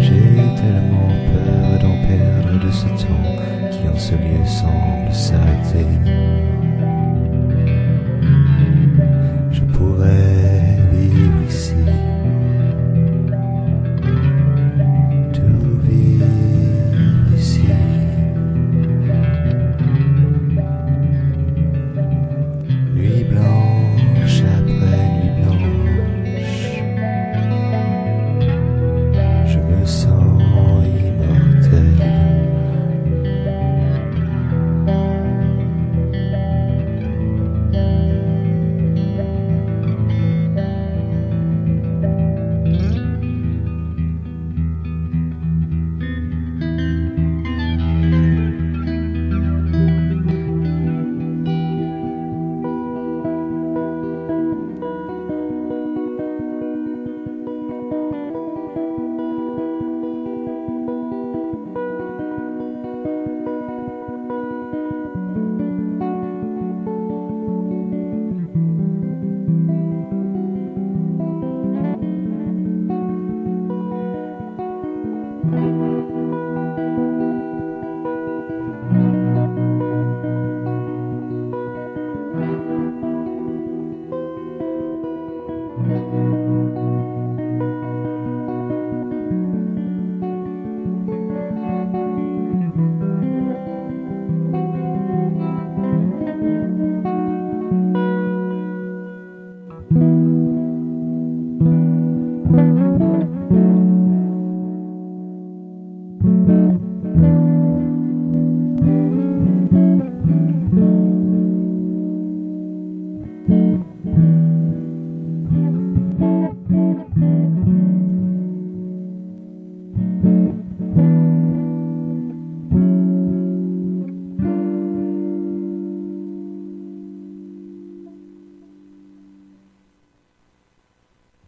J'ai tellement peur d'en perdre de ce temps qui en ce lieu semble s'arrêter.